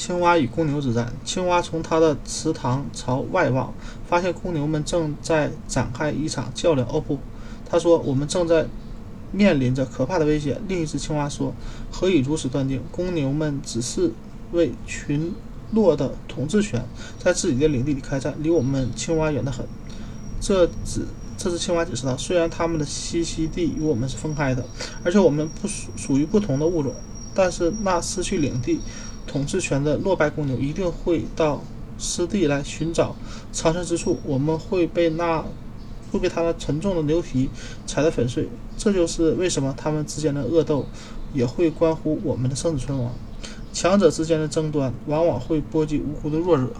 青蛙与公牛之战。青蛙从它的池塘朝外望，发现公牛们正在展开一场较量。哦不，他说，我们正在面临着可怕的危险。另一只青蛙说：“何以如此断定？公牛们只是为群落的统治权，在自己的领地里开战，离我们青蛙远得很。”这只这只青蛙解释道：“虽然它们的栖息地与我们是分开的，而且我们不属属于不同的物种，但是那失去领地。”统治权的落败公牛一定会到湿地来寻找藏身之处，我们会被那会被他那沉重的牛皮踩得粉碎。这就是为什么他们之间的恶斗也会关乎我们的生死存亡。强者之间的争端往往会波及无辜的弱者。